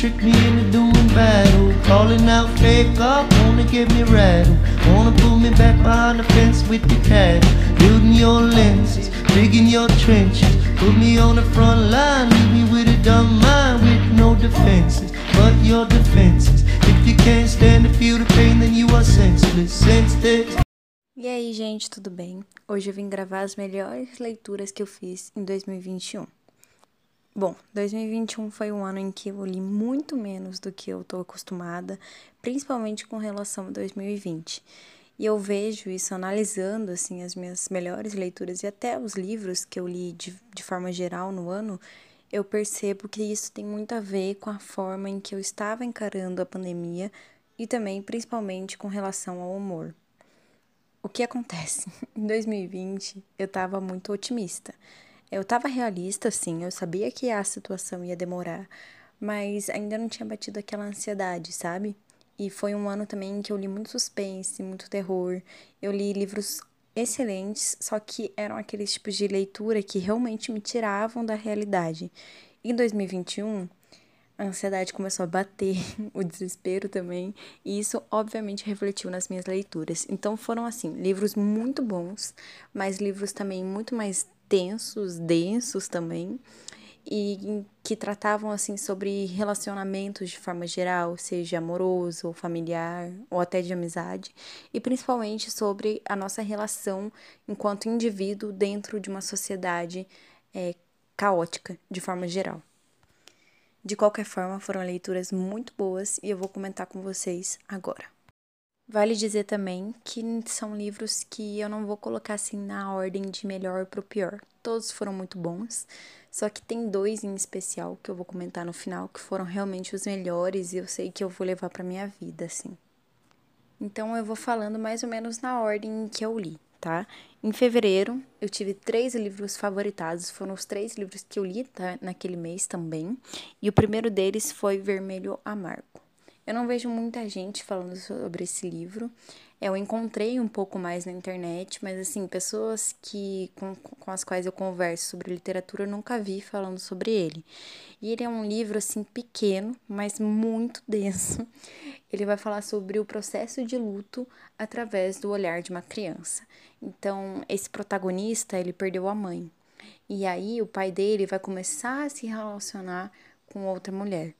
trick me into doing battle. Calling out fake up, wanna get me rattled. Wanna pull me back behind the fence with the cattle. Building your lenses, digging your trenches. Put me on the front line, leave me with a dumb mind with no defenses. But your defenses. If you can't stand to feel the pain, then you are senseless. Senseless. E aí, gente, tudo bem? Hoje eu vim gravar as melhores leituras que eu fiz em 2021. Bom, 2021 foi um ano em que eu li muito menos do que eu tô acostumada, principalmente com relação a 2020. E eu vejo isso analisando assim as minhas melhores leituras e até os livros que eu li de, de forma geral no ano, eu percebo que isso tem muito a ver com a forma em que eu estava encarando a pandemia e também principalmente com relação ao humor. O que acontece? Em 2020 eu estava muito otimista. Eu estava realista, sim, eu sabia que a situação ia demorar, mas ainda não tinha batido aquela ansiedade, sabe? E foi um ano também que eu li muito suspense, muito terror. Eu li livros excelentes, só que eram aqueles tipos de leitura que realmente me tiravam da realidade. Em 2021, a ansiedade começou a bater, o desespero também, e isso obviamente refletiu nas minhas leituras. Então foram assim, livros muito bons, mas livros também muito mais tensos, densos também, e que tratavam assim sobre relacionamentos de forma geral, seja amoroso ou familiar ou até de amizade, e principalmente sobre a nossa relação enquanto indivíduo dentro de uma sociedade é, caótica de forma geral. De qualquer forma, foram leituras muito boas e eu vou comentar com vocês agora. Vale dizer também que são livros que eu não vou colocar assim na ordem de melhor para o pior. Todos foram muito bons, só que tem dois em especial que eu vou comentar no final que foram realmente os melhores e eu sei que eu vou levar para minha vida, assim. Então eu vou falando mais ou menos na ordem que eu li, tá? Em fevereiro, eu tive três livros favoritados, foram os três livros que eu li tá? naquele mês também, e o primeiro deles foi Vermelho Amargo. Eu não vejo muita gente falando sobre esse livro. Eu encontrei um pouco mais na internet, mas assim, pessoas que com, com as quais eu converso sobre literatura eu nunca vi falando sobre ele. E ele é um livro assim pequeno, mas muito denso. Ele vai falar sobre o processo de luto através do olhar de uma criança. Então, esse protagonista, ele perdeu a mãe. E aí o pai dele vai começar a se relacionar com outra mulher.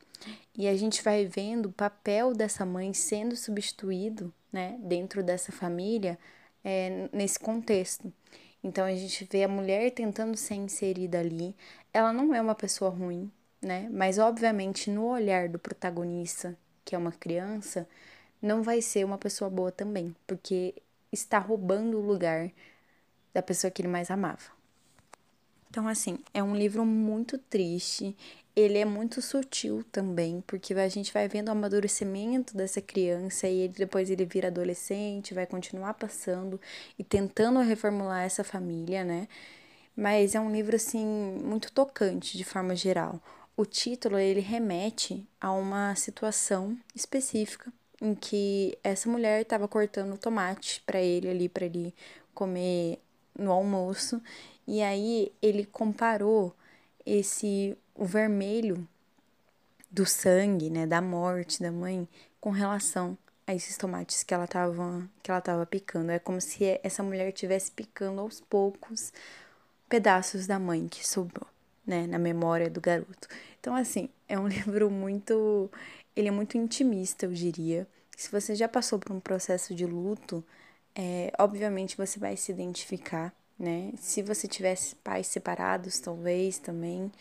E a gente vai vendo o papel dessa mãe sendo substituído, né, dentro dessa família, é, nesse contexto. Então a gente vê a mulher tentando ser inserida ali. Ela não é uma pessoa ruim, né? Mas obviamente no olhar do protagonista, que é uma criança, não vai ser uma pessoa boa também, porque está roubando o lugar da pessoa que ele mais amava. Então, assim, é um livro muito triste ele é muito sutil também, porque a gente vai vendo o amadurecimento dessa criança e ele, depois ele vira adolescente, vai continuar passando e tentando reformular essa família, né? Mas é um livro assim muito tocante de forma geral. O título ele remete a uma situação específica em que essa mulher estava cortando tomate para ele ali para ele comer no almoço e aí ele comparou esse o vermelho do sangue, né, da morte da mãe, com relação a esses tomates que ela tava que ela tava picando. É como se essa mulher estivesse picando aos poucos pedaços da mãe que sobrou, né, na memória do garoto. Então assim, é um livro muito ele é muito intimista, eu diria. Se você já passou por um processo de luto, é, obviamente você vai se identificar, né? Se você tivesse pais separados, talvez também,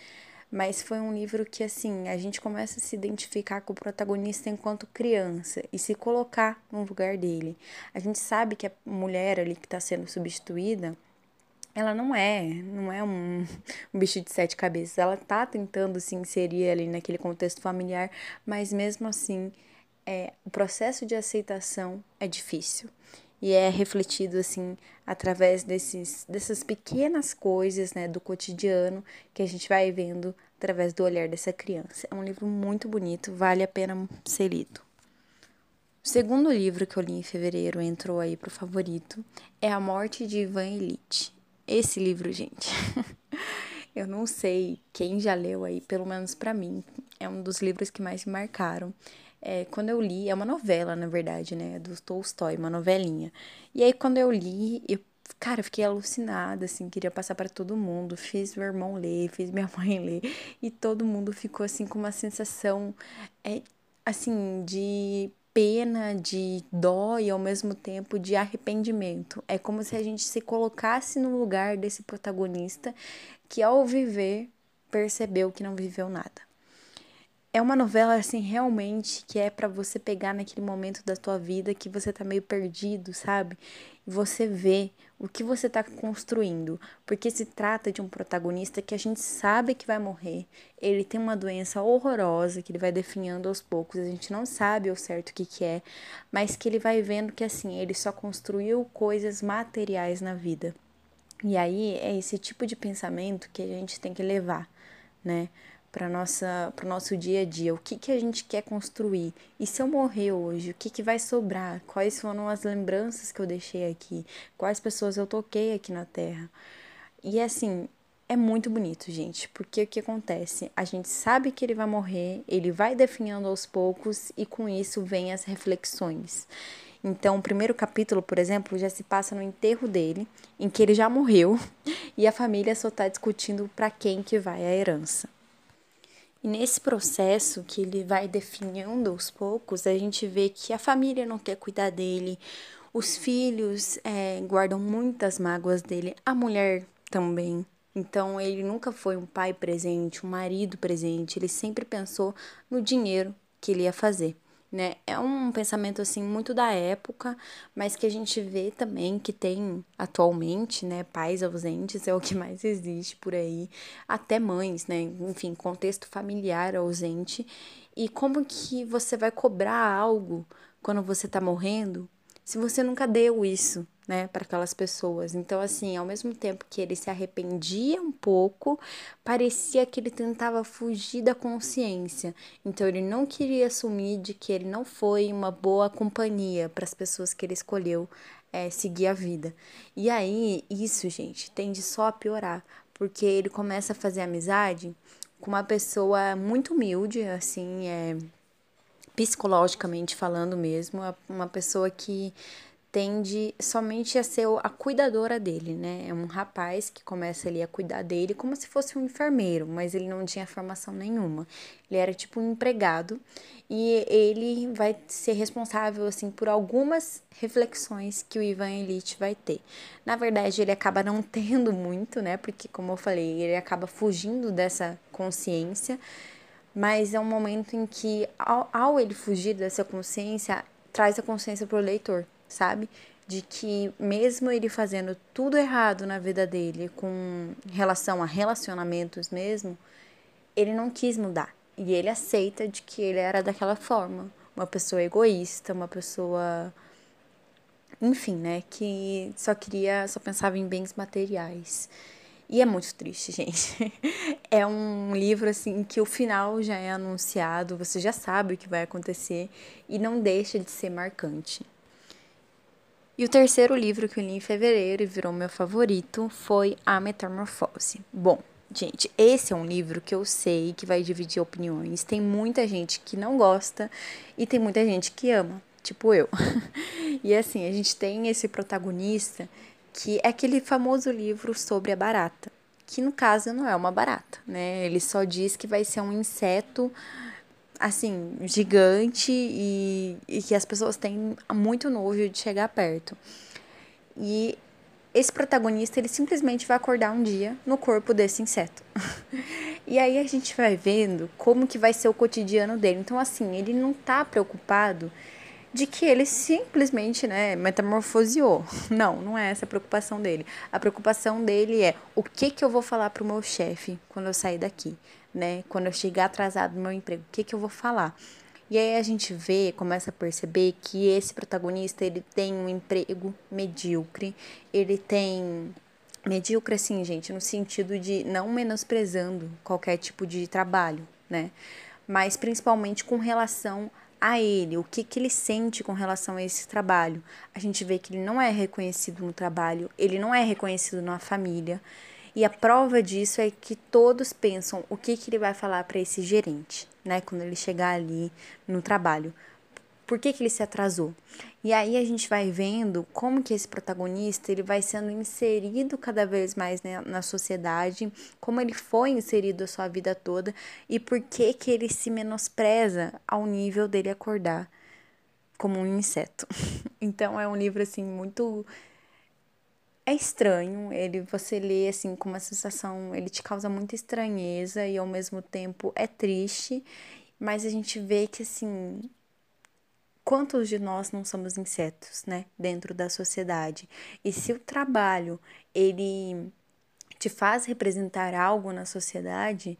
mas foi um livro que, assim, a gente começa a se identificar com o protagonista enquanto criança e se colocar no lugar dele. A gente sabe que a mulher ali que está sendo substituída, ela não é, não é um, um, bicho de sete cabeças. Ela tá tentando se inserir ali naquele contexto familiar, mas mesmo assim, é, o processo de aceitação é difícil e é refletido assim através desses, dessas pequenas coisas né, do cotidiano que a gente vai vendo através do olhar dessa criança. É um livro muito bonito, vale a pena ser lido. O segundo livro que eu li em fevereiro entrou aí pro favorito é A Morte de Ivan Elite. Esse livro, gente. Eu não sei quem já leu aí, pelo menos para mim, é um dos livros que mais me marcaram. É, quando eu li, é uma novela, na verdade, né? Do Tolstói, uma novelinha. E aí, quando eu li, eu, cara, fiquei alucinada, assim, queria passar para todo mundo. Fiz meu irmão ler, fiz minha mãe ler. E todo mundo ficou, assim, com uma sensação, é, assim, de pena, de dó e ao mesmo tempo de arrependimento. É como se a gente se colocasse no lugar desse protagonista que, ao viver, percebeu que não viveu nada é uma novela assim realmente que é para você pegar naquele momento da tua vida que você tá meio perdido, sabe? E você vê o que você tá construindo, porque se trata de um protagonista que a gente sabe que vai morrer. Ele tem uma doença horrorosa que ele vai definhando aos poucos, a gente não sabe ao certo o que que é, mas que ele vai vendo que assim, ele só construiu coisas materiais na vida. E aí é esse tipo de pensamento que a gente tem que levar, né? Para nossa para o nosso dia a dia. O que que a gente quer construir? E se eu morrer hoje o que que vai sobrar? Quais foram as lembranças que eu deixei aqui? Quais pessoas eu toquei aqui na terra? E assim é muito bonito gente porque o que acontece? A gente sabe que ele vai morrer ele vai definhando aos poucos e com isso vem as reflexões. Então, o primeiro capítulo, por exemplo, já se passa no enterro dele, em que ele já morreu, e a família só está discutindo para quem que vai a herança. E nesse processo que ele vai definindo aos poucos, a gente vê que a família não quer cuidar dele, os filhos é, guardam muitas mágoas dele, a mulher também. Então ele nunca foi um pai presente, um marido presente, ele sempre pensou no dinheiro que ele ia fazer né? É um pensamento assim muito da época, mas que a gente vê também que tem atualmente, né, pais ausentes é o que mais existe por aí, até mães, né? Enfim, contexto familiar ausente. E como que você vai cobrar algo quando você tá morrendo se você nunca deu isso, né, para aquelas pessoas. Então, assim, ao mesmo tempo que ele se arrependia um pouco, parecia que ele tentava fugir da consciência. Então, ele não queria assumir de que ele não foi uma boa companhia para as pessoas que ele escolheu é, seguir a vida. E aí, isso, gente, tende só a piorar, porque ele começa a fazer amizade com uma pessoa muito humilde, assim, é psicologicamente falando mesmo, uma pessoa que tende somente a ser a cuidadora dele, né? É um rapaz que começa ali a cuidar dele como se fosse um enfermeiro, mas ele não tinha formação nenhuma. Ele era tipo um empregado e ele vai ser responsável assim por algumas reflexões que o Ivan Elite vai ter. Na verdade, ele acaba não tendo muito, né? Porque como eu falei, ele acaba fugindo dessa consciência mas é um momento em que, ao, ao ele fugir dessa consciência, traz a consciência para o leitor, sabe? De que, mesmo ele fazendo tudo errado na vida dele, com relação a relacionamentos mesmo, ele não quis mudar. E ele aceita de que ele era daquela forma. Uma pessoa egoísta, uma pessoa. Enfim, né? Que só queria, só pensava em bens materiais. E é muito triste, gente. É um livro assim que o final já é anunciado, você já sabe o que vai acontecer e não deixa de ser marcante. E o terceiro livro que eu li em fevereiro e virou meu favorito foi A Metamorfose. Bom, gente, esse é um livro que eu sei que vai dividir opiniões. Tem muita gente que não gosta e tem muita gente que ama, tipo eu. e assim, a gente tem esse protagonista que é aquele famoso livro sobre a barata, que no caso não é uma barata, né? Ele só diz que vai ser um inseto assim, gigante e, e que as pessoas têm muito nojo de chegar perto. E esse protagonista, ele simplesmente vai acordar um dia no corpo desse inseto. e aí a gente vai vendo como que vai ser o cotidiano dele. Então, assim, ele não tá preocupado de que ele simplesmente, né, metamorfoseou. Não, não é essa a preocupação dele. A preocupação dele é o que que eu vou falar pro meu chefe quando eu sair daqui, né? Quando eu chegar atrasado no meu emprego, o que que eu vou falar? E aí a gente vê, começa a perceber que esse protagonista, ele tem um emprego medíocre, ele tem medíocre assim, gente, no sentido de não menosprezando qualquer tipo de trabalho, né? Mas principalmente com relação a ele, o que, que ele sente com relação a esse trabalho. A gente vê que ele não é reconhecido no trabalho, ele não é reconhecido na família. E a prova disso é que todos pensam o que, que ele vai falar para esse gerente, né? Quando ele chegar ali no trabalho. Por que, que ele se atrasou? E aí a gente vai vendo como que esse protagonista ele vai sendo inserido cada vez mais né, na sociedade, como ele foi inserido a sua vida toda e por que que ele se menospreza ao nível dele acordar como um inseto. Então é um livro assim muito é estranho, ele você lê assim com uma sensação, ele te causa muita estranheza e ao mesmo tempo é triste, mas a gente vê que assim, quantos de nós não somos insetos, né, dentro da sociedade? E se o trabalho ele te faz representar algo na sociedade,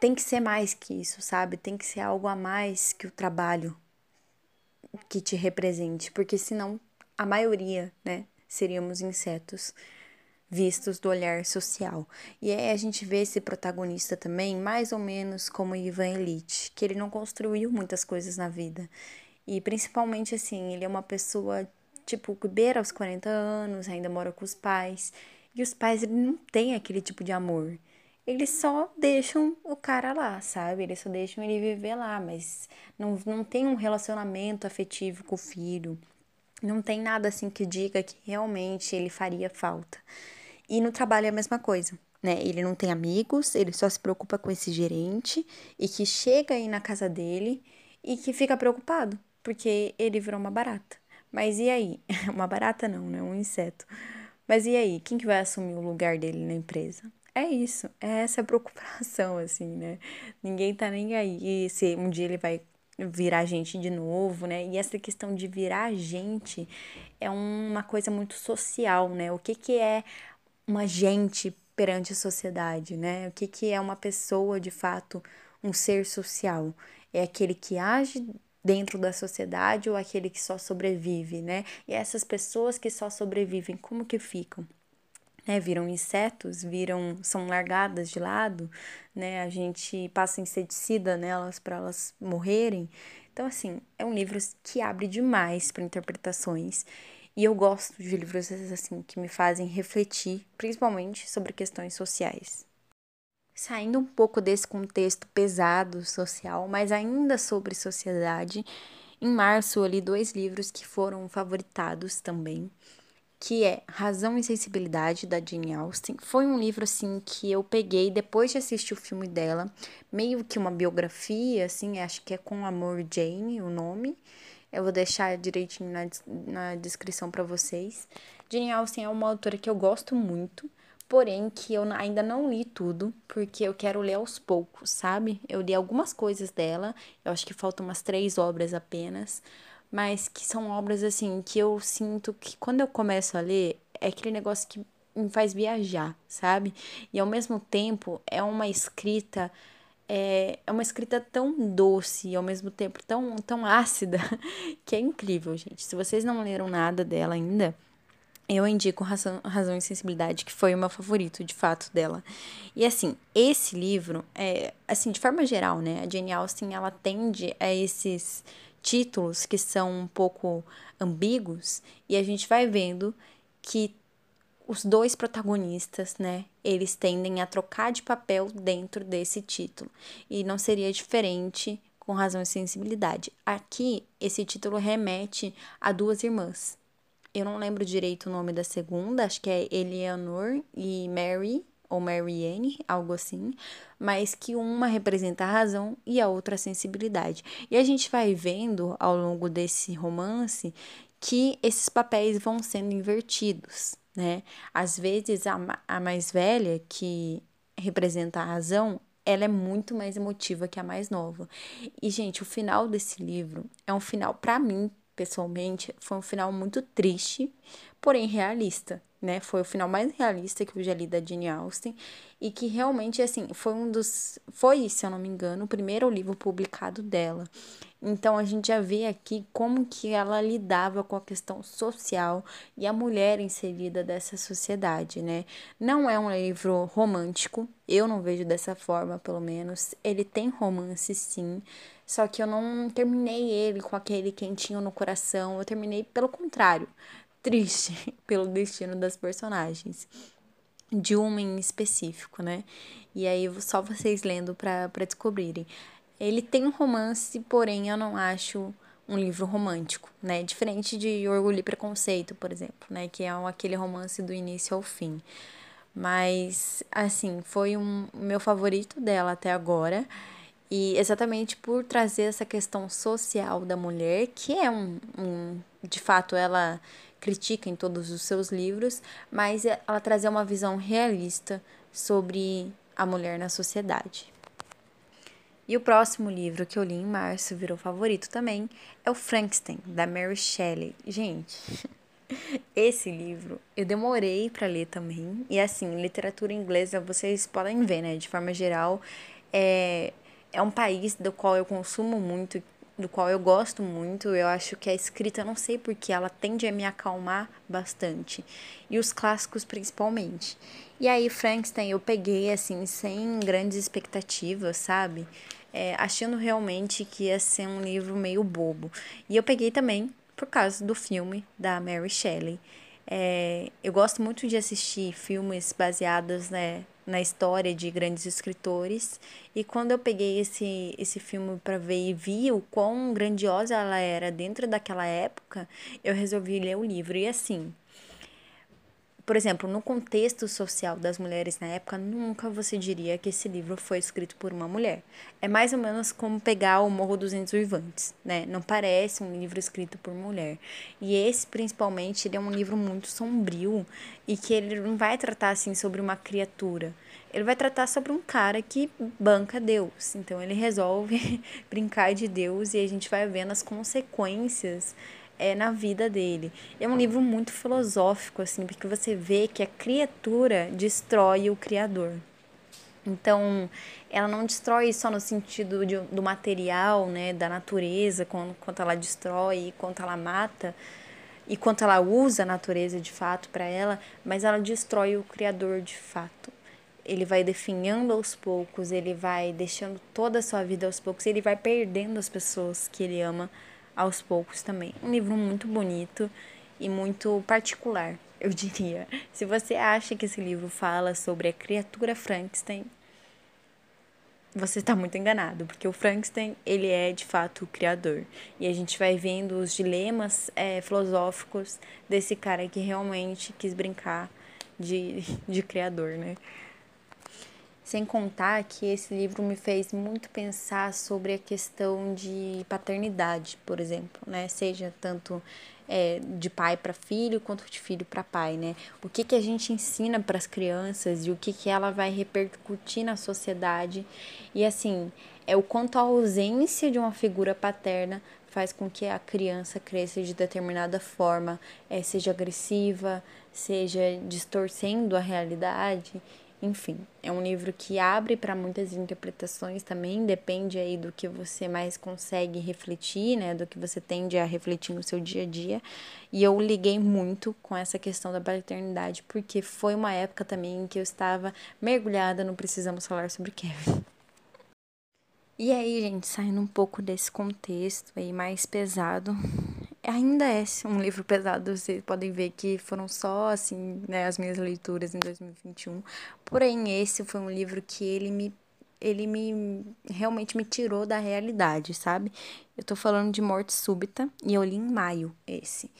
tem que ser mais que isso, sabe? Tem que ser algo a mais que o trabalho que te represente, porque senão a maioria, né, seríamos insetos vistos do olhar social. E aí a gente vê esse protagonista também mais ou menos como Ivan Elite, que ele não construiu muitas coisas na vida. E principalmente assim, ele é uma pessoa tipo que beira aos 40 anos, ainda mora com os pais, e os pais ele não têm aquele tipo de amor. Eles só deixam o cara lá, sabe? Eles só deixam ele viver lá, mas não, não tem um relacionamento afetivo com o filho. Não tem nada assim que diga que realmente ele faria falta. E no trabalho é a mesma coisa, né? Ele não tem amigos, ele só se preocupa com esse gerente e que chega aí na casa dele e que fica preocupado, porque ele virou uma barata. Mas e aí? Uma barata não, né? Um inseto. Mas e aí? Quem que vai assumir o lugar dele na empresa? É isso, é essa a preocupação, assim, né? Ninguém tá nem aí se um dia ele vai virar gente de novo, né? E essa questão de virar gente é uma coisa muito social, né? O que, que é uma gente perante a sociedade, né? O que, que é uma pessoa, de fato, um ser social? É aquele que age dentro da sociedade ou aquele que só sobrevive, né? E essas pessoas que só sobrevivem, como que ficam? Né, viram insetos, viram são largadas de lado, né? A gente passa inseticida nelas para elas morrerem. Então assim, é um livro que abre demais para interpretações. E eu gosto de livros assim que me fazem refletir, principalmente sobre questões sociais. Saindo um pouco desse contexto pesado social, mas ainda sobre sociedade, em março eu li dois livros que foram favoritados também que é Razão e Sensibilidade, da Jane Austen. Foi um livro, assim, que eu peguei depois de assistir o filme dela, meio que uma biografia, assim, acho que é Com Amor Jane, o nome. Eu vou deixar direitinho na, na descrição para vocês. Jane Austen é uma autora que eu gosto muito, porém que eu ainda não li tudo, porque eu quero ler aos poucos, sabe? Eu li algumas coisas dela, eu acho que faltam umas três obras apenas, mas que são obras assim que eu sinto que quando eu começo a ler é aquele negócio que me faz viajar, sabe? E ao mesmo tempo é uma escrita é, é uma escrita tão doce e ao mesmo tempo tão, tão ácida que é incrível, gente. Se vocês não leram nada dela ainda, eu indico Razão, Razão e Sensibilidade, que foi o meu favorito, de fato, dela. E, assim, esse livro, é, assim, de forma geral, né, a Jane Austen, ela tende a esses títulos que são um pouco ambíguos e a gente vai vendo que os dois protagonistas, né, eles tendem a trocar de papel dentro desse título. E não seria diferente com razão e sensibilidade. Aqui, esse título remete a duas irmãs. Eu não lembro direito o nome da segunda, acho que é Eleanor e Mary, ou Marianne, algo assim, mas que uma representa a razão e a outra a sensibilidade. E a gente vai vendo ao longo desse romance que esses papéis vão sendo invertidos, né? Às vezes a, a mais velha, que representa a razão, ela é muito mais emotiva que a mais nova. E, gente, o final desse livro é um final, para mim, pessoalmente, foi um final muito triste, porém realista né? Foi o final mais realista que eu já li da Jane Austen e que realmente assim, foi um dos foi, se eu não me engano, o primeiro livro publicado dela. Então a gente já vê aqui como que ela lidava com a questão social e a mulher inserida dessa sociedade, né? Não é um livro romântico, eu não vejo dessa forma, pelo menos. Ele tem romance sim, só que eu não terminei ele com aquele quentinho no coração, eu terminei pelo contrário triste pelo destino das personagens. de uma em específico, né? E aí só vocês lendo para descobrirem. Ele tem um romance, porém eu não acho um livro romântico, né? Diferente de Orgulho e Preconceito, por exemplo, né? Que é aquele romance do início ao fim. Mas, assim, foi um meu favorito dela até agora. E exatamente por trazer essa questão social da mulher, que é um, um de fato, ela critica em todos os seus livros, mas ela trazer uma visão realista sobre a mulher na sociedade. E o próximo livro que eu li em março, virou favorito também, é o Frankenstein, da Mary Shelley. Gente, esse livro eu demorei para ler também. E assim, literatura inglesa, vocês podem ver, né? De forma geral, é, é um país do qual eu consumo muito, do qual eu gosto muito. Eu acho que a escrita, não sei porque, ela tende a me acalmar bastante. E os clássicos principalmente. E aí, Frankenstein, eu peguei assim, sem grandes expectativas, sabe? é, achando realmente que ia ser um livro meio bobo. E eu peguei também por causa do filme da Mary Shelley. É, eu gosto muito de assistir filmes baseados né, na história de grandes escritores. E quando eu peguei esse, esse filme para ver e vi o quão grandiosa ela era dentro daquela época, eu resolvi ler o livro. E assim, por exemplo, no contexto social das mulheres na época, nunca você diria que esse livro foi escrito por uma mulher. É mais ou menos como pegar o Morro dos Uivantes, né? Não parece um livro escrito por mulher. E esse, principalmente, ele é um livro muito sombrio e que ele não vai tratar assim sobre uma criatura. Ele vai tratar sobre um cara que banca Deus. Então ele resolve brincar de Deus e a gente vai vendo as consequências é, na vida dele. É um livro muito filosófico, assim, porque você vê que a criatura destrói o Criador. Então, ela não destrói só no sentido de, do material, né, da natureza, quanto, quanto ela destrói, quanto ela mata, e quanto ela usa a natureza de fato para ela, mas ela destrói o Criador de fato. Ele vai definhando aos poucos, ele vai deixando toda a sua vida aos poucos, ele vai perdendo as pessoas que ele ama aos poucos também. Um livro muito bonito e muito particular, eu diria. Se você acha que esse livro fala sobre a criatura Frankenstein, você está muito enganado, porque o Frankenstein, ele é de fato o criador. E a gente vai vendo os dilemas é, filosóficos desse cara que realmente quis brincar de, de criador, né? Sem contar que esse livro me fez muito pensar sobre a questão de paternidade, por exemplo, né? Seja tanto é, de pai para filho quanto de filho para pai, né? O que, que a gente ensina para as crianças e o que, que ela vai repercutir na sociedade. E assim, é o quanto a ausência de uma figura paterna faz com que a criança cresça de determinada forma, é, seja agressiva, seja distorcendo a realidade. Enfim, é um livro que abre para muitas interpretações também, depende aí do que você mais consegue refletir, né, do que você tende a refletir no seu dia a dia. E eu liguei muito com essa questão da paternidade, porque foi uma época também em que eu estava mergulhada no Precisamos Falar sobre Kevin. E aí, gente, saindo um pouco desse contexto aí mais pesado, ainda é um livro pesado, vocês podem ver que foram só, assim, né, as minhas leituras em 2021. Porém, esse foi um livro que ele me ele me realmente me tirou da realidade, sabe? Eu tô falando de Morte Súbita e eu li em maio esse.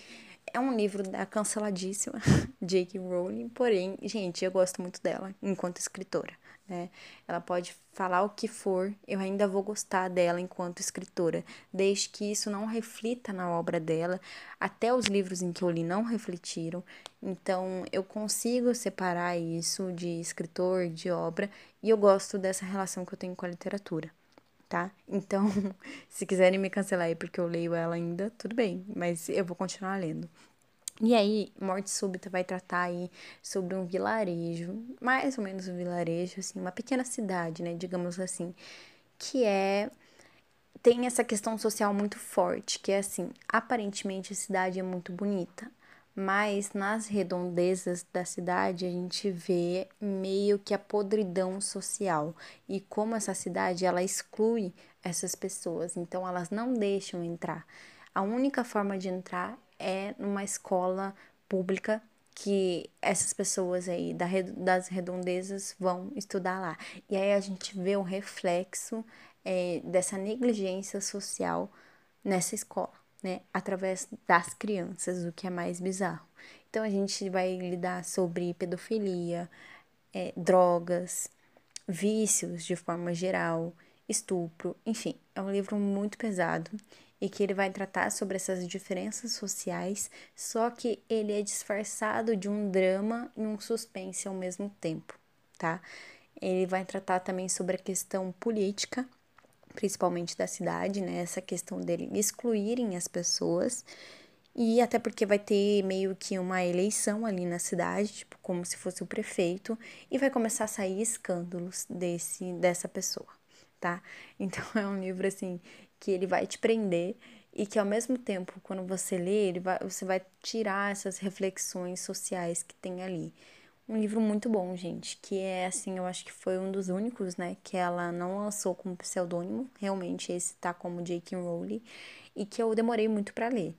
É um livro da canceladíssima J.K. Rowling, porém, gente, eu gosto muito dela enquanto escritora né? Ela pode falar o que for, eu ainda vou gostar dela enquanto escritora, desde que isso não reflita na obra dela. Até os livros em que eu li não refletiram, então eu consigo separar isso de escritor, de obra, e eu gosto dessa relação que eu tenho com a literatura. Tá? Então, se quiserem me cancelar aí porque eu leio ela ainda, tudo bem, mas eu vou continuar lendo. E aí, Morte Súbita vai tratar aí sobre um vilarejo, mais ou menos um vilarejo, assim, uma pequena cidade, né, digamos assim, que é tem essa questão social muito forte, que é assim, aparentemente a cidade é muito bonita, mas nas redondezas da cidade a gente vê meio que a podridão social e como essa cidade ela exclui essas pessoas, então elas não deixam entrar. A única forma de entrar é numa escola pública que essas pessoas aí das redondezas vão estudar lá. E aí a gente vê o reflexo é, dessa negligência social nessa escola, né? Através das crianças, o que é mais bizarro. Então a gente vai lidar sobre pedofilia, é, drogas, vícios de forma geral, estupro, enfim, é um livro muito pesado e que ele vai tratar sobre essas diferenças sociais, só que ele é disfarçado de um drama e um suspense ao mesmo tempo, tá? Ele vai tratar também sobre a questão política, principalmente da cidade, né? Essa questão dele excluírem as pessoas e até porque vai ter meio que uma eleição ali na cidade, tipo, como se fosse o prefeito, e vai começar a sair escândalos desse dessa pessoa, tá? Então é um livro assim que ele vai te prender e que ao mesmo tempo, quando você lê, ele vai, você vai tirar essas reflexões sociais que tem ali. Um livro muito bom, gente, que é assim, eu acho que foi um dos únicos, né, que ela não lançou como pseudônimo, realmente esse tá como J.K. Rowling, e que eu demorei muito para ler.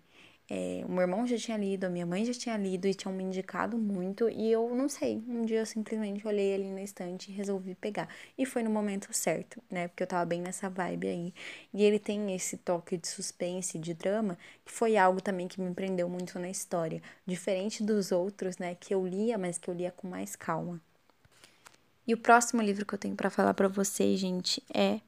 É, o meu irmão já tinha lido, a minha mãe já tinha lido e tinham me indicado muito. E eu não sei, um dia eu simplesmente olhei ali na estante e resolvi pegar. E foi no momento certo, né? Porque eu tava bem nessa vibe aí. E ele tem esse toque de suspense, de drama, que foi algo também que me prendeu muito na história. Diferente dos outros, né? Que eu lia, mas que eu lia com mais calma. E o próximo livro que eu tenho para falar para vocês, gente, é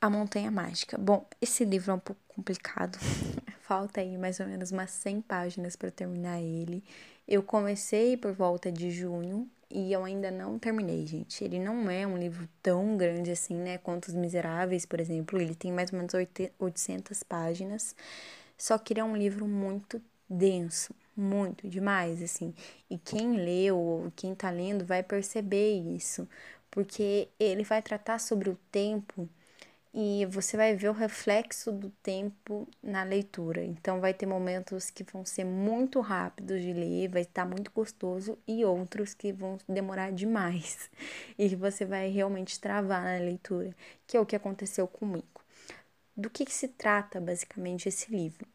A Montanha Mágica. Bom, esse livro é um pouco complicado. falta aí mais ou menos umas 100 páginas para terminar ele. Eu comecei por volta de junho e eu ainda não terminei, gente. Ele não é um livro tão grande assim, né? Quanto Os Miseráveis, por exemplo. Ele tem mais ou menos 800 páginas. Só que ele é um livro muito denso, muito demais, assim. E quem leu ou quem tá lendo vai perceber isso, porque ele vai tratar sobre o tempo e você vai ver o reflexo do tempo na leitura. Então, vai ter momentos que vão ser muito rápidos de ler, vai estar muito gostoso, e outros que vão demorar demais e que você vai realmente travar na leitura, que é o que aconteceu comigo. Do que, que se trata basicamente esse livro?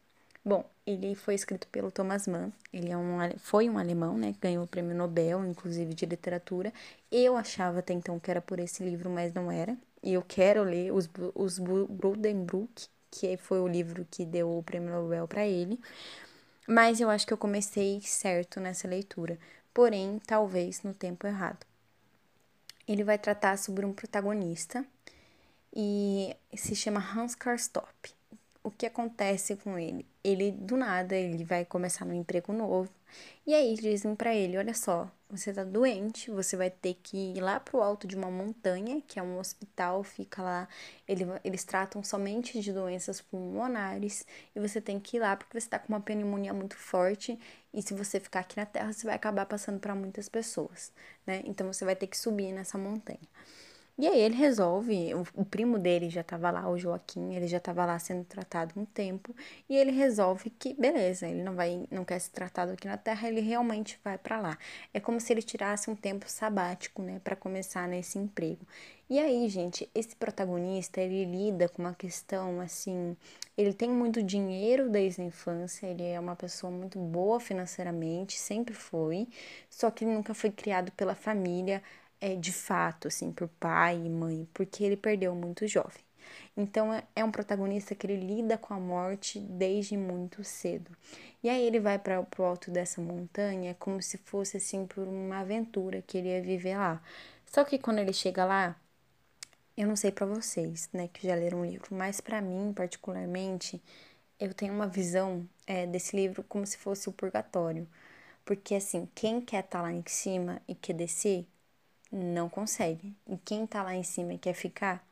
Bom, ele foi escrito pelo Thomas Mann, ele é um, foi um alemão, né, ganhou o prêmio Nobel, inclusive de literatura. Eu achava até então que era por esse livro, mas não era e eu quero ler os, os Brudenbrook, que foi o livro que deu o prêmio Nobel para ele, mas eu acho que eu comecei certo nessa leitura, porém, talvez no tempo errado. Ele vai tratar sobre um protagonista e se chama Hans Karstop. O que acontece com ele? Ele do nada ele vai começar no emprego novo e aí dizem para ele, olha só, você tá doente, você vai ter que ir lá pro alto de uma montanha, que é um hospital, fica lá, ele, eles tratam somente de doenças pulmonares, e você tem que ir lá porque você tá com uma pneumonia muito forte, e se você ficar aqui na Terra, você vai acabar passando para muitas pessoas, né? Então você vai ter que subir nessa montanha. E aí ele resolve, o, o primo dele já estava lá, o Joaquim, ele já estava lá sendo tratado um tempo, e ele resolve que, beleza, ele não vai, não quer ser tratado aqui na Terra, ele realmente vai para lá. É como se ele tirasse um tempo sabático, né, para começar nesse emprego. E aí, gente, esse protagonista, ele lida com uma questão assim, ele tem muito dinheiro desde a infância, ele é uma pessoa muito boa financeiramente, sempre foi, só que ele nunca foi criado pela família é, de fato, assim, por pai e mãe, porque ele perdeu muito jovem. Então é, é um protagonista que ele lida com a morte desde muito cedo. E aí ele vai para o alto dessa montanha como se fosse assim por uma aventura que ele ia viver lá. Só que quando ele chega lá, eu não sei para vocês, né, que já leram o livro, mas para mim particularmente, eu tenho uma visão é, desse livro como se fosse o purgatório. Porque assim, quem quer estar tá lá em cima e quer descer, não consegue. E quem tá lá em cima e quer ficar,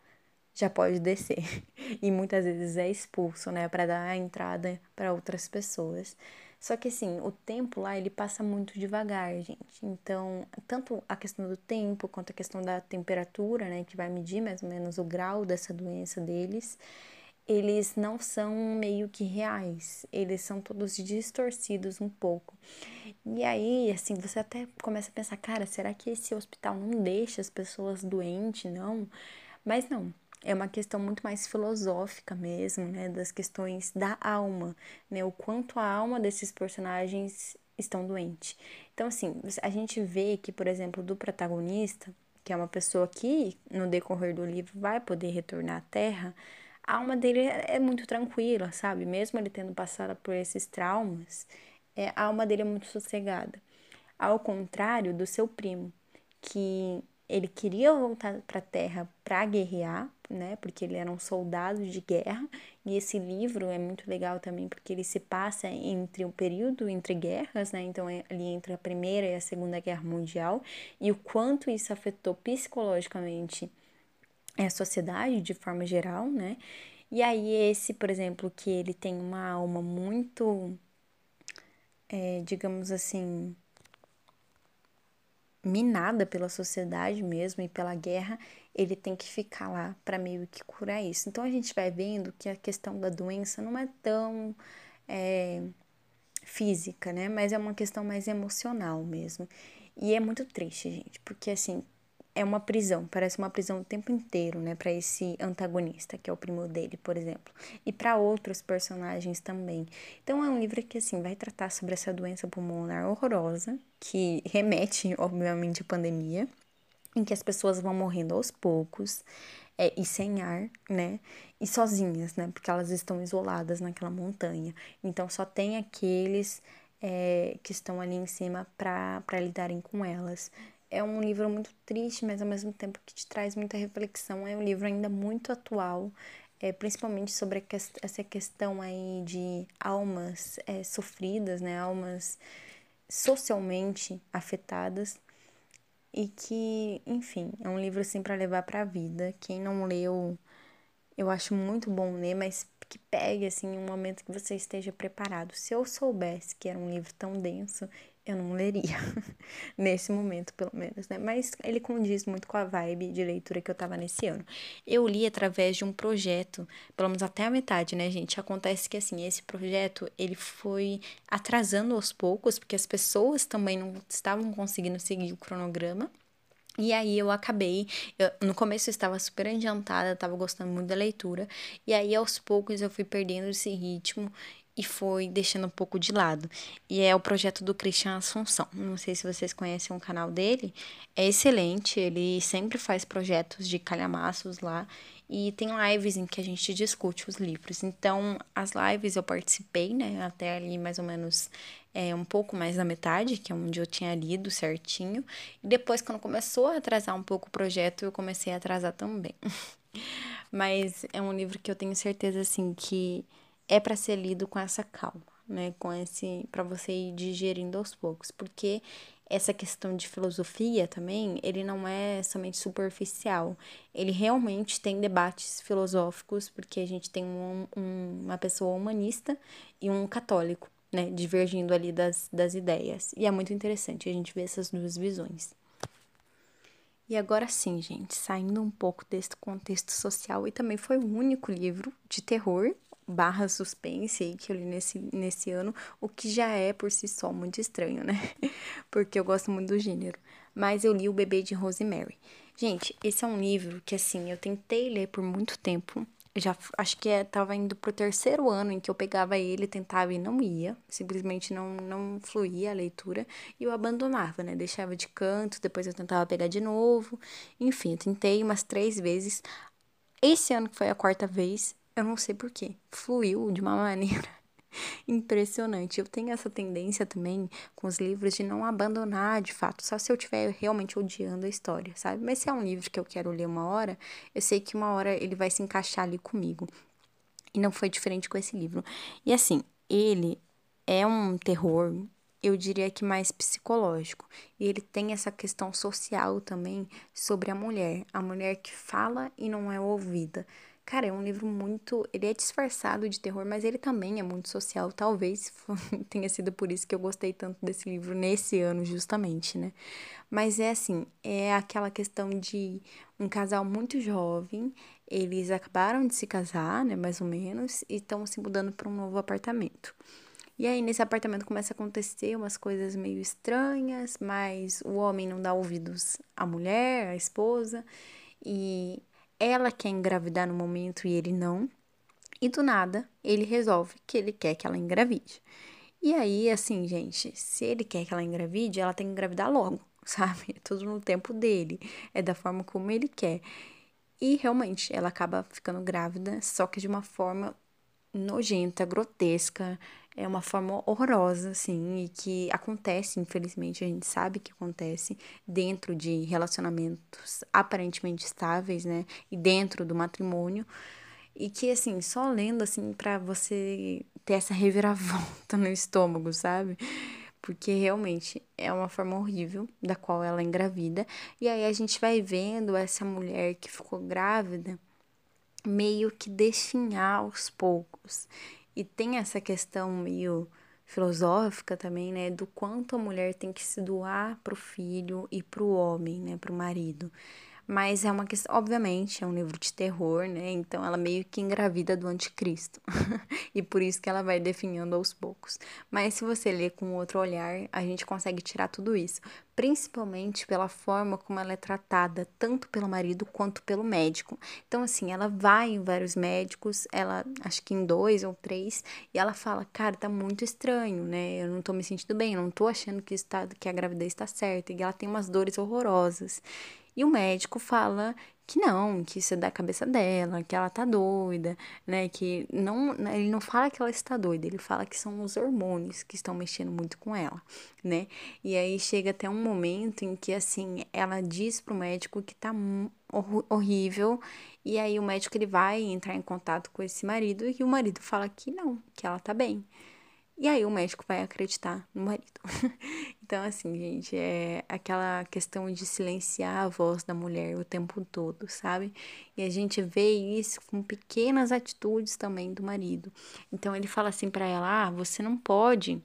já pode descer. E muitas vezes é expulso, né, para dar entrada para outras pessoas. Só que assim, o tempo lá ele passa muito devagar, gente. Então, tanto a questão do tempo quanto a questão da temperatura, né, que vai medir mais ou menos o grau dessa doença deles, eles não são meio que reais, eles são todos distorcidos um pouco. E aí, assim, você até começa a pensar, cara, será que esse hospital não deixa as pessoas doentes, não? Mas não, é uma questão muito mais filosófica mesmo, né, das questões da alma, né, o quanto a alma desses personagens estão doentes. Então, assim, a gente vê que, por exemplo, do protagonista, que é uma pessoa que, no decorrer do livro, vai poder retornar à Terra, a alma dele é muito tranquila, sabe? Mesmo ele tendo passado por esses traumas, é, a alma dele é muito sossegada. Ao contrário do seu primo, que ele queria voltar para a Terra para guerrear, né? Porque ele era um soldado de guerra. E esse livro é muito legal também porque ele se passa entre um período entre guerras, né? Então é ali entre a Primeira e a Segunda Guerra Mundial e o quanto isso afetou psicologicamente a sociedade de forma geral, né? E aí esse, por exemplo, que ele tem uma alma muito, é, digamos assim, minada pela sociedade mesmo e pela guerra, ele tem que ficar lá para meio que curar isso. Então a gente vai vendo que a questão da doença não é tão é, física, né? Mas é uma questão mais emocional mesmo. E é muito triste, gente, porque assim, é uma prisão, parece uma prisão o tempo inteiro, né, para esse antagonista, que é o primo dele, por exemplo, e para outros personagens também. Então é um livro que assim vai tratar sobre essa doença pulmonar horrorosa, que remete obviamente à pandemia, em que as pessoas vão morrendo aos poucos. É, e sem ar, né? E sozinhas, né? Porque elas estão isoladas naquela montanha. Então só tem aqueles é, que estão ali em cima para lidarem com elas é um livro muito triste, mas ao mesmo tempo que te traz muita reflexão. É um livro ainda muito atual, é, principalmente sobre que, essa questão aí de almas é, sofridas, né, almas socialmente afetadas e que, enfim, é um livro assim para levar para a vida. Quem não leu, eu acho muito bom ler, mas que pegue assim um momento que você esteja preparado. Se eu soubesse que era um livro tão denso, eu não leria, nesse momento, pelo menos, né? Mas ele condiz muito com a vibe de leitura que eu tava nesse ano. Eu li através de um projeto, pelo menos até a metade, né, gente? Acontece que, assim, esse projeto, ele foi atrasando aos poucos, porque as pessoas também não estavam conseguindo seguir o cronograma. E aí eu acabei, eu, no começo eu estava super adiantada, estava gostando muito da leitura, e aí aos poucos eu fui perdendo esse ritmo e foi deixando um pouco de lado. E é o projeto do Christian Assunção. Não sei se vocês conhecem o canal dele. É excelente, ele sempre faz projetos de calhamaços lá e tem lives em que a gente discute os livros. Então, as lives eu participei, né, até ali mais ou menos é, um pouco mais da metade, que é onde eu tinha lido certinho. E depois, quando começou a atrasar um pouco o projeto, eu comecei a atrasar também. Mas é um livro que eu tenho certeza, assim, que é para ser lido com essa calma, né? Com esse para você ir digerindo aos poucos, porque essa questão de filosofia também, ele não é somente superficial. Ele realmente tem debates filosóficos, porque a gente tem um, um, uma pessoa humanista e um católico, né? Divergindo ali das, das ideias. E é muito interessante a gente ver essas duas visões. E agora sim, gente, saindo um pouco desse contexto social, e também foi o único livro de terror barra suspense aí que eu li nesse, nesse ano, o que já é por si só muito estranho, né? Porque eu gosto muito do gênero. Mas eu li O Bebê de Rosemary. Gente, esse é um livro que, assim, eu tentei ler por muito tempo. Já acho que é, tava indo pro terceiro ano em que eu pegava ele, tentava e não ia. Simplesmente não, não fluía a leitura. E eu abandonava, né? Deixava de canto, depois eu tentava pegar de novo. Enfim, eu tentei umas três vezes. Esse ano que foi a quarta vez, eu não sei porquê. Fluiu de uma maneira impressionante. Eu tenho essa tendência também com os livros de não abandonar de fato, só se eu estiver realmente odiando a história, sabe? Mas se é um livro que eu quero ler uma hora, eu sei que uma hora ele vai se encaixar ali comigo. E não foi diferente com esse livro. E assim, ele é um terror, eu diria que mais psicológico. E ele tem essa questão social também sobre a mulher, a mulher que fala e não é ouvida. Cara, é um livro muito. Ele é disfarçado de terror, mas ele também é muito social. Talvez tenha sido por isso que eu gostei tanto desse livro nesse ano, justamente, né? Mas é assim: é aquela questão de um casal muito jovem, eles acabaram de se casar, né? Mais ou menos, e estão se mudando para um novo apartamento. E aí, nesse apartamento começa a acontecer umas coisas meio estranhas, mas o homem não dá ouvidos à mulher, à esposa, e ela quer engravidar no momento e ele não. E do nada, ele resolve que ele quer que ela engravide. E aí, assim, gente, se ele quer que ela engravide, ela tem que engravidar logo, sabe? É tudo no tempo dele, é da forma como ele quer. E realmente, ela acaba ficando grávida, só que de uma forma nojenta, grotesca, é uma forma horrorosa, assim, e que acontece, infelizmente, a gente sabe que acontece dentro de relacionamentos aparentemente estáveis, né, e dentro do matrimônio, e que, assim, só lendo, assim, para você ter essa reviravolta no estômago, sabe? Porque realmente é uma forma horrível da qual ela engravida, e aí a gente vai vendo essa mulher que ficou grávida meio que definhar aos poucos. E tem essa questão meio filosófica também, né, do quanto a mulher tem que se doar pro filho e pro homem, né, pro marido. Mas é uma questão, obviamente, é um livro de terror, né? Então ela meio que engravida do anticristo. e por isso que ela vai definhando aos poucos. Mas se você ler com outro olhar, a gente consegue tirar tudo isso, principalmente pela forma como ela é tratada, tanto pelo marido quanto pelo médico. Então assim, ela vai em vários médicos, ela acho que em dois ou três, e ela fala: "Cara, tá muito estranho, né? Eu não tô me sentindo bem, não tô achando que está que a gravidez está certa". E ela tem umas dores horrorosas. E o médico fala que não, que isso é da cabeça dela, que ela tá doida, né? Que não, ele não fala que ela está doida, ele fala que são os hormônios que estão mexendo muito com ela, né? E aí chega até um momento em que assim, ela diz pro médico que tá horrível, e aí o médico ele vai entrar em contato com esse marido e o marido fala que não, que ela tá bem. E aí o médico vai acreditar no marido. então, assim, gente, é aquela questão de silenciar a voz da mulher o tempo todo, sabe? E a gente vê isso com pequenas atitudes também do marido. Então ele fala assim para ela: "Ah, você não pode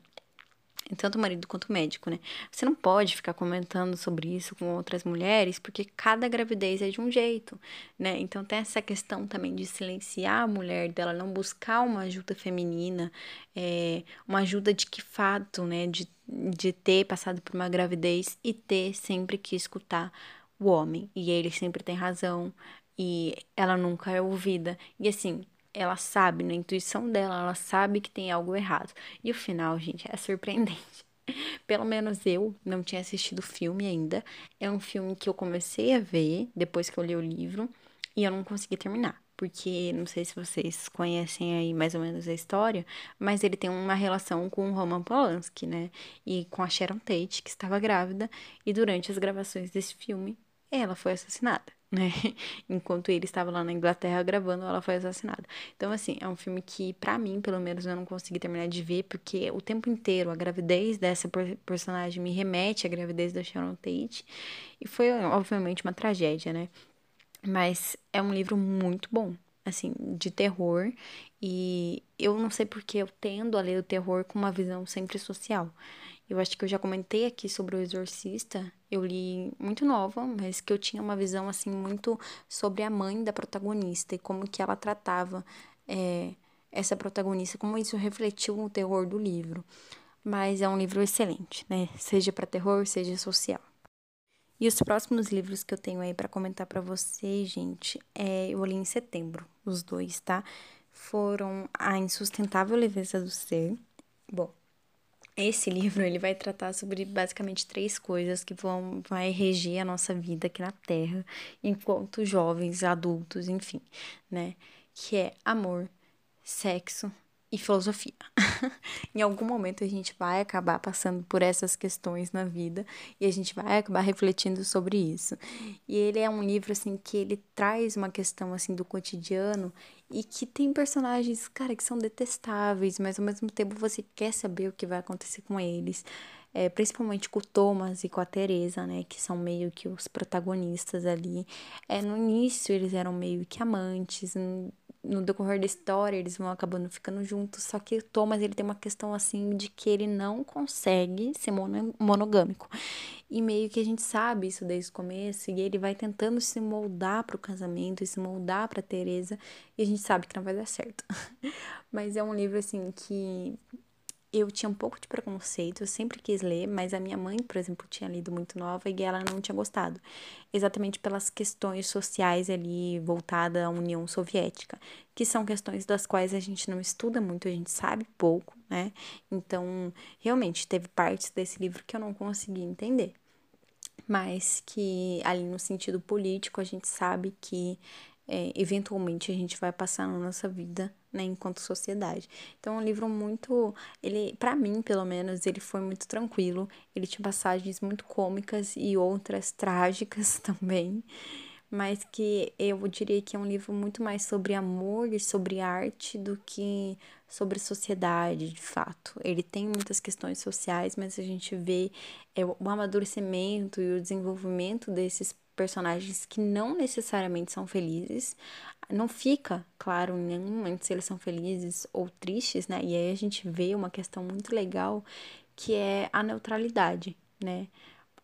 tanto o marido quanto o médico, né? Você não pode ficar comentando sobre isso com outras mulheres, porque cada gravidez é de um jeito, né? Então tem essa questão também de silenciar a mulher, dela não buscar uma ajuda feminina, é, uma ajuda de que fato, né? De, de ter passado por uma gravidez e ter sempre que escutar o homem. E ele sempre tem razão, e ela nunca é ouvida. E assim, ela sabe, na intuição dela, ela sabe que tem algo errado. E o final, gente, é surpreendente. Pelo menos eu não tinha assistido o filme ainda. É um filme que eu comecei a ver depois que eu li o livro e eu não consegui terminar. Porque não sei se vocês conhecem aí mais ou menos a história, mas ele tem uma relação com o Roman Polanski, né? E com a Sharon Tate, que estava grávida, e durante as gravações desse filme, ela foi assassinada né? Enquanto ele estava lá na Inglaterra gravando, ela foi assassinada. Então, assim, é um filme que, para mim, pelo menos, eu não consegui terminar de ver, porque o tempo inteiro a gravidez dessa personagem me remete à gravidez da Sharon Tate. E foi, obviamente, uma tragédia, né? Mas é um livro muito bom, assim, de terror. E eu não sei porque eu tendo a ler o terror com uma visão sempre social. Eu acho que eu já comentei aqui sobre o Exorcista. Eu li muito nova, mas que eu tinha uma visão assim muito sobre a mãe da protagonista e como que ela tratava é, essa protagonista, como isso refletiu no terror do livro. Mas é um livro excelente, né? Seja para terror, seja social. E os próximos livros que eu tenho aí para comentar para vocês, gente, é, eu li em setembro, os dois, tá? Foram A Insustentável Leveza do Ser. Bom, esse livro ele vai tratar sobre basicamente três coisas que vão vai reger a nossa vida aqui na Terra, enquanto jovens, adultos, enfim, né? Que é amor, sexo e filosofia. em algum momento a gente vai acabar passando por essas questões na vida e a gente vai acabar refletindo sobre isso. E ele é um livro assim que ele traz uma questão assim do cotidiano e que tem personagens, cara, que são detestáveis, mas ao mesmo tempo você quer saber o que vai acontecer com eles. É, principalmente com o Thomas e com a Teresa, né, que são meio que os protagonistas ali. É, no início eles eram meio que amantes, no decorrer da história eles vão acabando ficando juntos, só que o Thomas ele tem uma questão assim de que ele não consegue ser monogâmico. E meio que a gente sabe isso desde o começo, e ele vai tentando se moldar para o casamento e se moldar para Teresa, e a gente sabe que não vai dar certo. Mas é um livro assim que eu tinha um pouco de preconceito, eu sempre quis ler, mas a minha mãe, por exemplo, tinha lido muito nova e ela não tinha gostado. Exatamente pelas questões sociais ali voltada à União Soviética, que são questões das quais a gente não estuda muito, a gente sabe pouco, né? Então, realmente, teve partes desse livro que eu não consegui entender. Mas que ali no sentido político a gente sabe que é, eventualmente a gente vai passar na nossa vida, né, enquanto sociedade. Então, é um livro muito, ele, para mim, pelo menos, ele foi muito tranquilo. Ele tinha passagens muito cômicas e outras trágicas também mas que eu diria que é um livro muito mais sobre amor e sobre arte do que sobre sociedade, de fato. Ele tem muitas questões sociais, mas a gente vê é, o amadurecimento e o desenvolvimento desses personagens que não necessariamente são felizes. Não fica claro em nenhum momento se eles são felizes ou tristes, né? E aí a gente vê uma questão muito legal que é a neutralidade, né?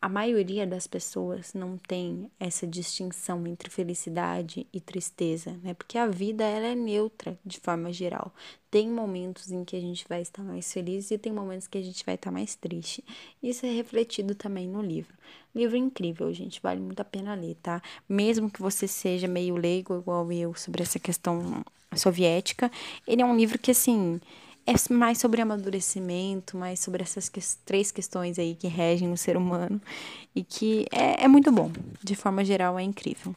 A maioria das pessoas não tem essa distinção entre felicidade e tristeza, né? Porque a vida ela é neutra de forma geral. Tem momentos em que a gente vai estar mais feliz e tem momentos que a gente vai estar mais triste. Isso é refletido também no livro. Livro incrível, gente, vale muito a pena ler, tá? Mesmo que você seja meio leigo igual eu sobre essa questão soviética, ele é um livro que assim, é mais sobre amadurecimento, mais sobre essas que três questões aí que regem o ser humano e que é, é muito bom. De forma geral, é incrível.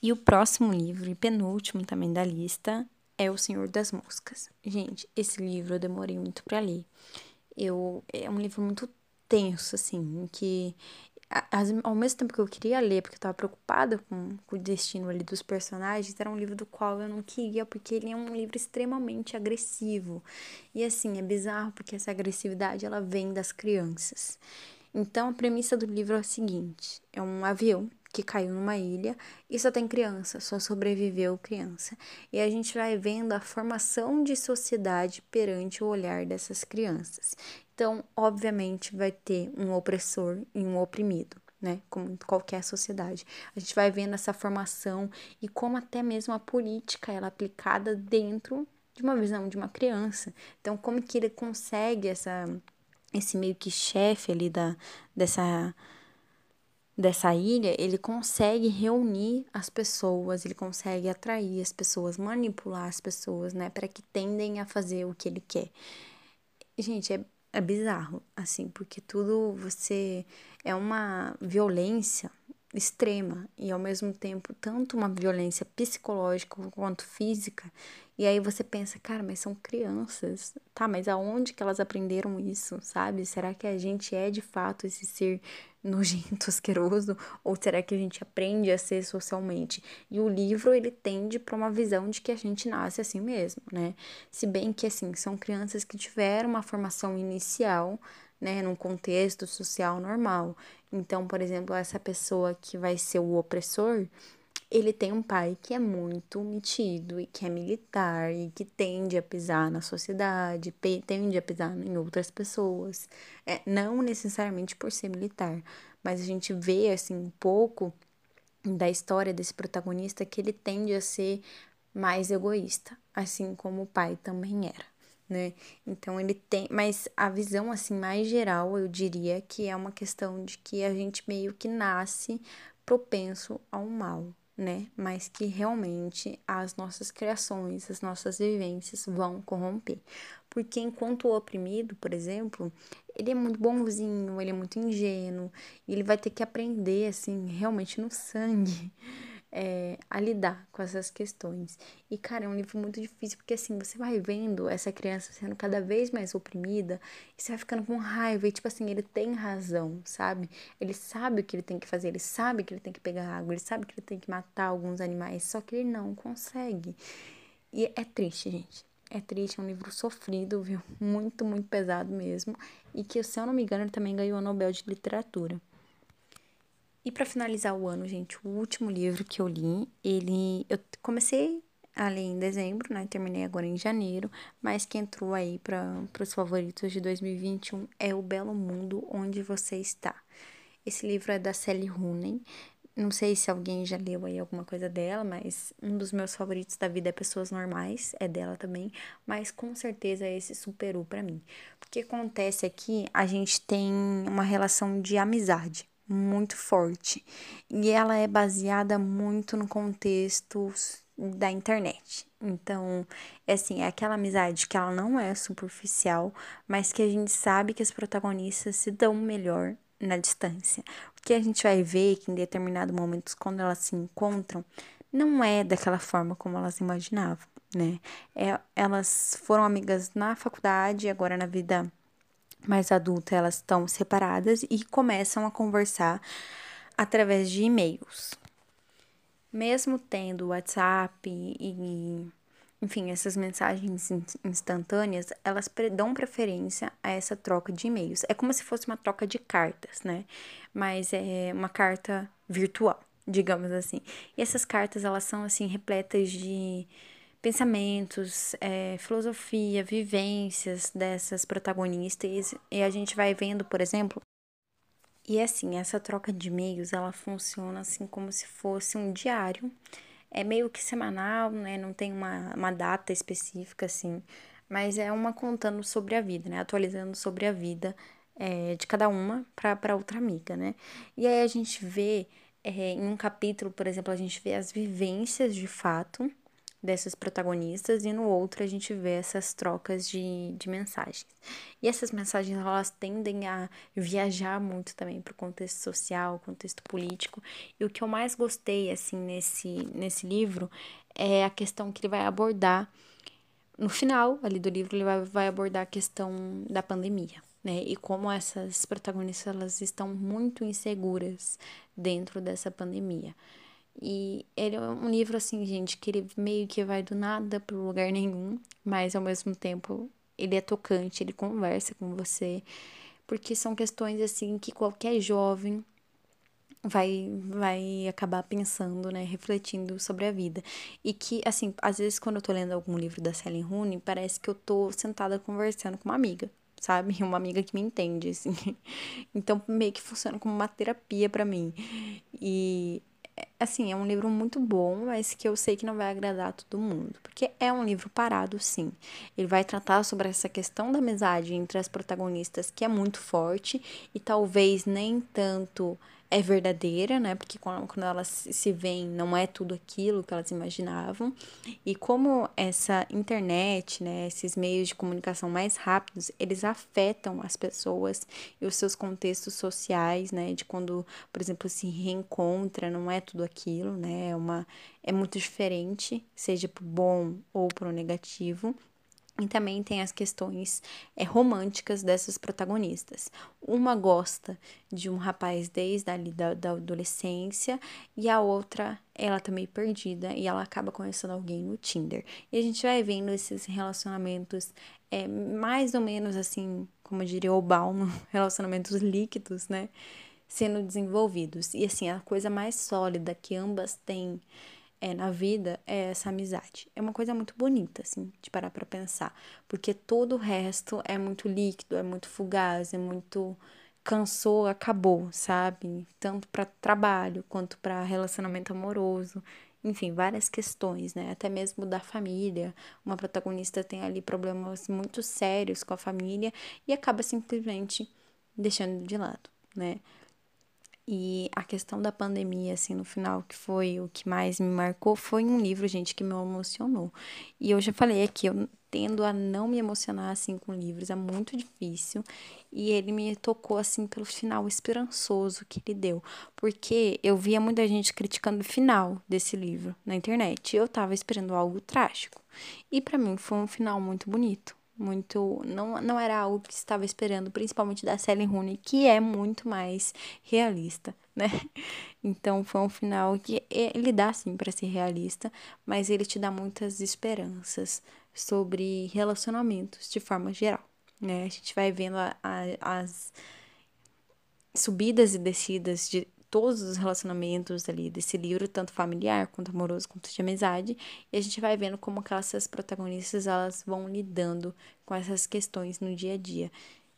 E o próximo livro, e penúltimo também da lista, é O Senhor das Moscas. Gente, esse livro eu demorei muito para ler. Eu, é um livro muito tenso, assim, que ao mesmo tempo que eu queria ler, porque eu tava preocupada com, com, o destino ali dos personagens, era um livro do qual eu não queria, porque ele é um livro extremamente agressivo. E assim, é bizarro, porque essa agressividade, ela vem das crianças. Então, a premissa do livro é a seguinte, é um avião que caiu numa ilha e só tem criança, só sobreviveu criança. E a gente vai vendo a formação de sociedade perante o olhar dessas crianças. Então, obviamente, vai ter um opressor e um oprimido, né? Como qualquer sociedade. A gente vai vendo essa formação e como até mesmo a política ela é aplicada dentro de uma visão de uma criança. Então, como que ele consegue essa esse meio que chefe ali da dessa dessa ilha, ele consegue reunir as pessoas, ele consegue atrair as pessoas, manipular as pessoas, né, para que tendem a fazer o que ele quer. Gente, é é bizarro, assim, porque tudo você é uma violência extrema e ao mesmo tempo tanto uma violência psicológica quanto física. E aí você pensa, cara, mas são crianças. Tá, mas aonde que elas aprenderam isso, sabe? Será que a gente é de fato esse ser nojento, asqueroso, ou será que a gente aprende a ser socialmente? E o livro ele tende para uma visão de que a gente nasce assim mesmo, né? Se bem que assim, são crianças que tiveram uma formação inicial, né, num contexto social normal. Então, por exemplo, essa pessoa que vai ser o opressor, ele tem um pai que é muito metido e que é militar e que tende a pisar na sociedade, tende a pisar em outras pessoas. É, não necessariamente por ser militar, mas a gente vê assim um pouco da história desse protagonista que ele tende a ser mais egoísta, assim como o pai também era, né? Então ele tem, mas a visão assim mais geral, eu diria que é uma questão de que a gente meio que nasce propenso ao mal, né? Mas que realmente as nossas criações, as nossas vivências vão corromper. Porque enquanto o oprimido, por exemplo, ele é muito bonzinho, ele é muito ingênuo, ele vai ter que aprender, assim, realmente no sangue é, a lidar com essas questões. E, cara, é um livro muito difícil, porque assim, você vai vendo essa criança sendo cada vez mais oprimida e você vai ficando com raiva. E, tipo assim, ele tem razão, sabe? Ele sabe o que ele tem que fazer, ele sabe que ele tem que pegar água, ele sabe que ele tem que matar alguns animais, só que ele não consegue. E é triste, gente. É triste, é um livro sofrido, viu? Muito, muito pesado mesmo. E que, se eu não me engano, ele também ganhou o Nobel de Literatura. E para finalizar o ano, gente, o último livro que eu li, ele eu comecei a ler em dezembro, né? Terminei agora em janeiro, mas que entrou aí para os favoritos de 2021 é O Belo Mundo Onde Você Está. Esse livro é da Sally Rooney. Não sei se alguém já leu aí alguma coisa dela, mas um dos meus favoritos da vida é Pessoas Normais, é dela também, mas com certeza esse superou para mim. O que acontece aqui, a gente tem uma relação de amizade muito forte. E ela é baseada muito no contexto da internet. Então, é assim, é aquela amizade que ela não é superficial, mas que a gente sabe que os protagonistas se dão melhor na distância. O que a gente vai ver que em determinado momento, quando elas se encontram, não é daquela forma como elas imaginavam, né? É, elas foram amigas na faculdade, agora na vida mais adulta elas estão separadas e começam a conversar através de e-mails. Mesmo tendo WhatsApp e, enfim, essas mensagens instantâneas, elas dão preferência a essa troca de e-mails. É como se fosse uma troca de cartas, né? Mas é uma carta virtual, digamos assim. E essas cartas, elas são, assim, repletas de pensamentos, é, filosofia, vivências dessas protagonistas. E a gente vai vendo, por exemplo, e assim, essa troca de e-mails, ela funciona assim como se fosse um diário. É meio que semanal, né? Não tem uma, uma data específica, assim. Mas é uma contando sobre a vida, né? Atualizando sobre a vida é, de cada uma para outra amiga, né? E aí a gente vê, é, em um capítulo, por exemplo, a gente vê as vivências de fato dessas protagonistas e no outro a gente vê essas trocas de, de mensagens. E essas mensagens elas tendem a viajar muito também para o contexto social, contexto político. E o que eu mais gostei assim nesse nesse livro é a questão que ele vai abordar no final ali do livro ele vai, vai abordar a questão da pandemia. Né? E como essas protagonistas elas estão muito inseguras dentro dessa pandemia. E ele é um livro assim, gente, que ele meio que vai do nada para lugar nenhum, mas ao mesmo tempo ele é tocante, ele conversa com você, porque são questões assim que qualquer jovem vai vai acabar pensando, né, refletindo sobre a vida. E que assim, às vezes quando eu tô lendo algum livro da Sally Rooney, parece que eu tô sentada conversando com uma amiga, sabe? Uma amiga que me entende, assim. Então meio que funciona como uma terapia para mim. E assim, é um livro muito bom, mas que eu sei que não vai agradar a todo mundo. Porque é um livro parado, sim. Ele vai tratar sobre essa questão da amizade entre as protagonistas, que é muito forte, e talvez nem tanto é verdadeira, né? Porque quando, quando elas se veem, não é tudo aquilo que elas imaginavam. E como essa internet, né, esses meios de comunicação mais rápidos, eles afetam as pessoas e os seus contextos sociais, né? De quando, por exemplo, se reencontra, não é tudo aquilo, né? É, uma, é muito diferente, seja pro bom ou pro negativo. E também tem as questões é, românticas dessas protagonistas. Uma gosta de um rapaz desde ali da, da adolescência e a outra, ela tá meio perdida e ela acaba conhecendo alguém no Tinder. E a gente vai vendo esses relacionamentos é, mais ou menos assim, como diria o Balmo, relacionamentos líquidos, né? Sendo desenvolvidos. E assim, a coisa mais sólida que ambas têm é na vida é essa amizade. É uma coisa muito bonita, assim, de parar pra pensar. Porque todo o resto é muito líquido, é muito fugaz, é muito. cansou, acabou, sabe? Tanto para trabalho quanto para relacionamento amoroso. Enfim, várias questões, né? Até mesmo da família. Uma protagonista tem ali problemas muito sérios com a família e acaba simplesmente deixando de lado, né? E a questão da pandemia, assim, no final, que foi o que mais me marcou, foi um livro, gente, que me emocionou. E eu já falei aqui, eu tendo a não me emocionar, assim, com livros, é muito difícil. E ele me tocou, assim, pelo final esperançoso que ele deu. Porque eu via muita gente criticando o final desse livro na internet. E eu tava esperando algo trágico. E para mim foi um final muito bonito muito não, não era algo que estava esperando, principalmente da Sally Rooney, que é muito mais realista, né? Então foi um final que ele dá sim para ser realista, mas ele te dá muitas esperanças sobre relacionamentos de forma geral, né? A gente vai vendo a, a, as subidas e descidas de todos os relacionamentos ali desse livro, tanto familiar quanto amoroso quanto de amizade, e a gente vai vendo como aquelas protagonistas elas vão lidando com essas questões no dia a dia.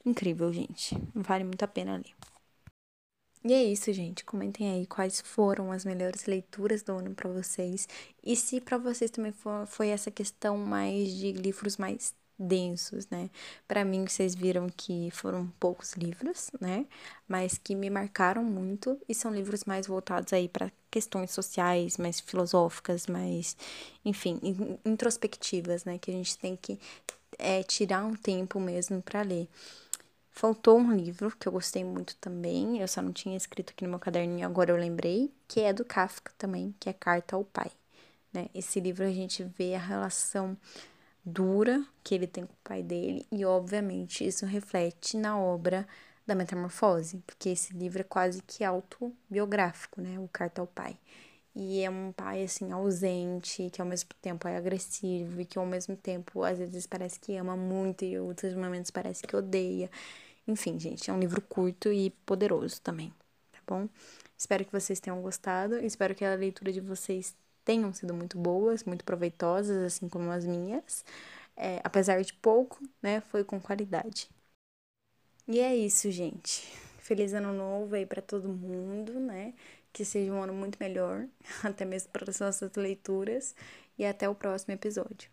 Incrível, gente. Vale muito a pena ler. E é isso, gente. Comentem aí quais foram as melhores leituras do ano para vocês. E se para vocês também foi essa questão mais de livros mais densos, né? Para mim, vocês viram que foram poucos livros, né? Mas que me marcaram muito e são livros mais voltados aí para questões sociais, mais filosóficas, mais, enfim, introspectivas, né? Que a gente tem que é, tirar um tempo mesmo para ler. Faltou um livro que eu gostei muito também, eu só não tinha escrito aqui no meu caderninho, agora eu lembrei, que é do Kafka também, que é Carta ao Pai. Né? Esse livro a gente vê a relação dura que ele tem com o pai dele, e obviamente isso reflete na obra da Metamorfose, porque esse livro é quase que autobiográfico, né? O Carta ao Pai. E é um pai, assim, ausente, que ao mesmo tempo é agressivo e que ao mesmo tempo, às vezes, parece que ama muito e outros momentos parece que odeia. Enfim, gente, é um livro curto e poderoso também, tá bom? Espero que vocês tenham gostado, espero que a leitura de vocês tenham sido muito boas, muito proveitosas, assim como as minhas. É, apesar de pouco, né, foi com qualidade. E é isso, gente. Feliz ano novo aí para todo mundo, né? Que seja um ano muito melhor, até mesmo para as nossas leituras. E até o próximo episódio.